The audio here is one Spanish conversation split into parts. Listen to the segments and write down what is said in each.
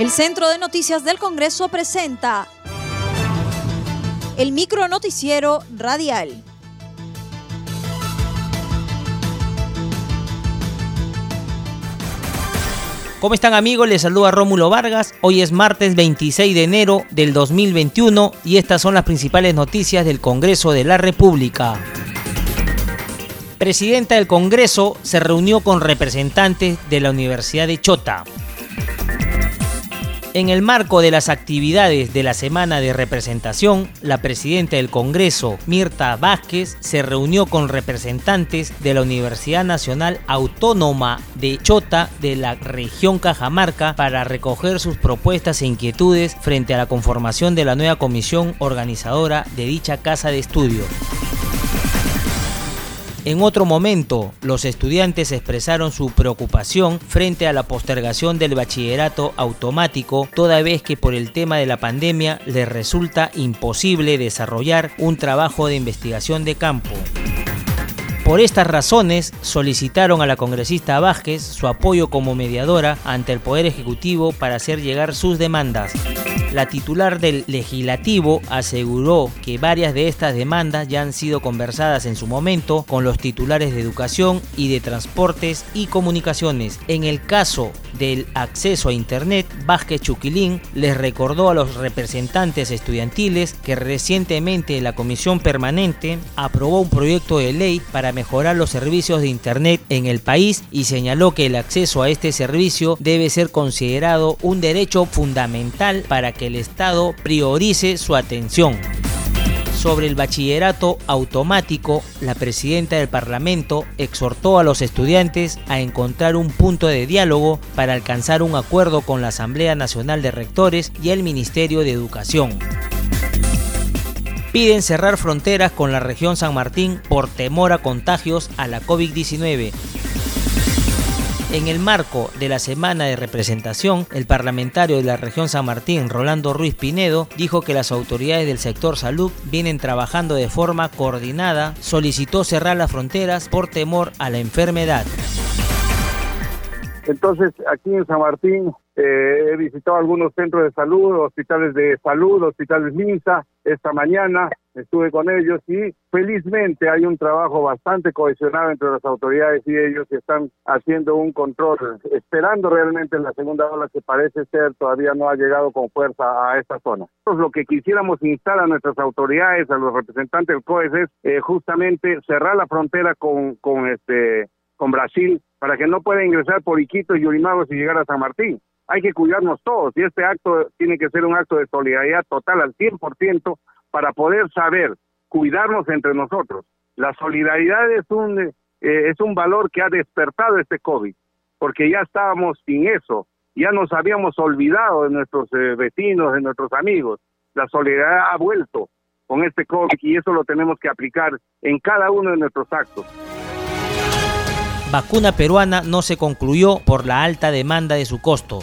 El Centro de Noticias del Congreso presenta el micro noticiero radial. ¿Cómo están amigos? Les saluda Rómulo Vargas. Hoy es martes 26 de enero del 2021 y estas son las principales noticias del Congreso de la República. Presidenta del Congreso se reunió con representantes de la Universidad de Chota. En el marco de las actividades de la semana de representación, la presidenta del Congreso, Mirta Vázquez, se reunió con representantes de la Universidad Nacional Autónoma de Chota de la región Cajamarca para recoger sus propuestas e inquietudes frente a la conformación de la nueva comisión organizadora de dicha casa de estudio. En otro momento, los estudiantes expresaron su preocupación frente a la postergación del bachillerato automático, toda vez que por el tema de la pandemia les resulta imposible desarrollar un trabajo de investigación de campo. Por estas razones, solicitaron a la congresista Vázquez su apoyo como mediadora ante el Poder Ejecutivo para hacer llegar sus demandas. La titular del legislativo aseguró que varias de estas demandas ya han sido conversadas en su momento con los titulares de educación y de transportes y comunicaciones. En el caso del acceso a Internet, Vázquez Chuquilín les recordó a los representantes estudiantiles que recientemente la Comisión Permanente aprobó un proyecto de ley para mejorar los servicios de Internet en el país y señaló que el acceso a este servicio debe ser considerado un derecho fundamental para que que el Estado priorice su atención. Sobre el bachillerato automático, la presidenta del Parlamento exhortó a los estudiantes a encontrar un punto de diálogo para alcanzar un acuerdo con la Asamblea Nacional de Rectores y el Ministerio de Educación. Piden cerrar fronteras con la región San Martín por temor a contagios a la COVID-19. En el marco de la semana de representación, el parlamentario de la región San Martín, Rolando Ruiz Pinedo, dijo que las autoridades del sector salud vienen trabajando de forma coordinada, solicitó cerrar las fronteras por temor a la enfermedad. Entonces, aquí en San Martín eh, he visitado algunos centros de salud, hospitales de salud, hospitales MINSA. Esta mañana estuve con ellos y felizmente hay un trabajo bastante cohesionado entre las autoridades y ellos que están haciendo un control, esperando realmente la segunda ola que parece ser todavía no ha llegado con fuerza a esta zona. Lo que quisiéramos instar a nuestras autoridades, a los representantes del COES es eh, justamente cerrar la frontera con, con este con Brasil para que no pueda ingresar por Iquitos y Urimagos y llegar a San Martín. Hay que cuidarnos todos y este acto tiene que ser un acto de solidaridad total al 100% para poder saber cuidarnos entre nosotros. La solidaridad es un, eh, es un valor que ha despertado este COVID, porque ya estábamos sin eso, ya nos habíamos olvidado de nuestros eh, vecinos, de nuestros amigos. La solidaridad ha vuelto con este COVID y eso lo tenemos que aplicar en cada uno de nuestros actos vacuna peruana no se concluyó por la alta demanda de su costo.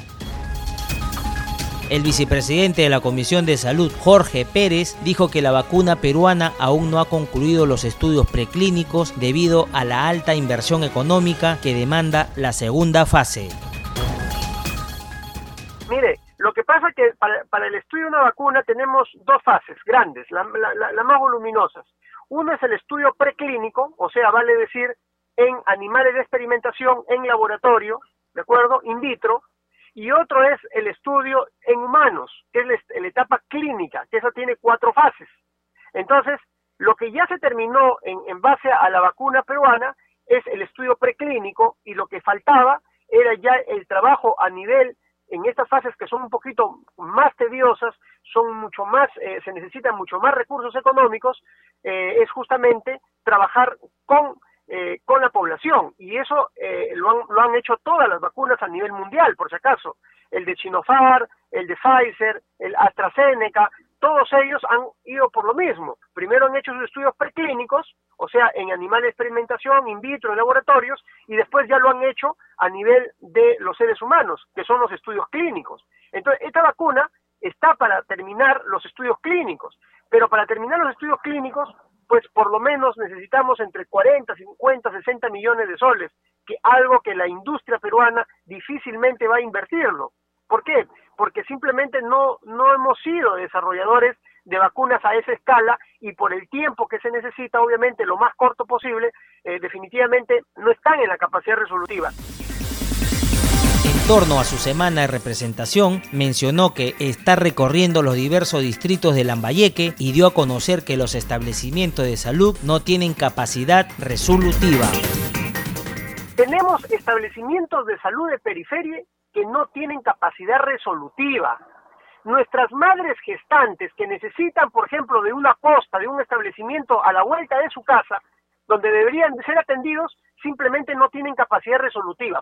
El vicepresidente de la Comisión de Salud, Jorge Pérez, dijo que la vacuna peruana aún no ha concluido los estudios preclínicos debido a la alta inversión económica que demanda la segunda fase. Mire, lo que pasa es que para, el estudio de una vacuna tenemos dos fases grandes, las más voluminosas. Uno es el estudio preclínico, o sea, vale decir en animales de experimentación en laboratorio, ¿de acuerdo? In vitro, y otro es el estudio en humanos, que es la, etapa clínica, que eso tiene cuatro fases. Entonces, lo que ya se terminó en, en base a la vacuna peruana es el estudio preclínico y lo que faltaba era ya el trabajo a nivel en estas fases que son un poquito más tediosas, son mucho más, eh, se necesitan mucho más recursos económicos, eh, es justamente trabajar con eh, con la población y eso eh, lo, han, lo han hecho todas las vacunas a nivel mundial, por si acaso. El de Sinopharm, el de Pfizer, el AstraZeneca, todos ellos han ido por lo mismo. Primero han hecho sus estudios preclínicos, o sea, en animales de experimentación, in vitro, en laboratorios, y después ya lo han hecho a nivel de los seres humanos, que son los estudios clínicos. Entonces, esta vacuna está para terminar los estudios clínicos, pero para terminar los estudios clínicos pues por lo menos necesitamos entre 40, 50, 60 millones de soles, que algo que la industria peruana difícilmente va a invertirlo. ¿Por qué? porque simplemente no, no hemos sido desarrolladores de vacunas a esa escala y por el tiempo que se necesita, obviamente lo más corto posible, eh, definitivamente no están en la capacidad resolutiva. Torno a su semana de representación, mencionó que está recorriendo los diversos distritos de Lambayeque y dio a conocer que los establecimientos de salud no tienen capacidad resolutiva. Tenemos establecimientos de salud de periferia que no tienen capacidad resolutiva. Nuestras madres gestantes que necesitan, por ejemplo, de una posta, de un establecimiento a la vuelta de su casa, donde deberían ser atendidos, simplemente no tienen capacidad resolutiva.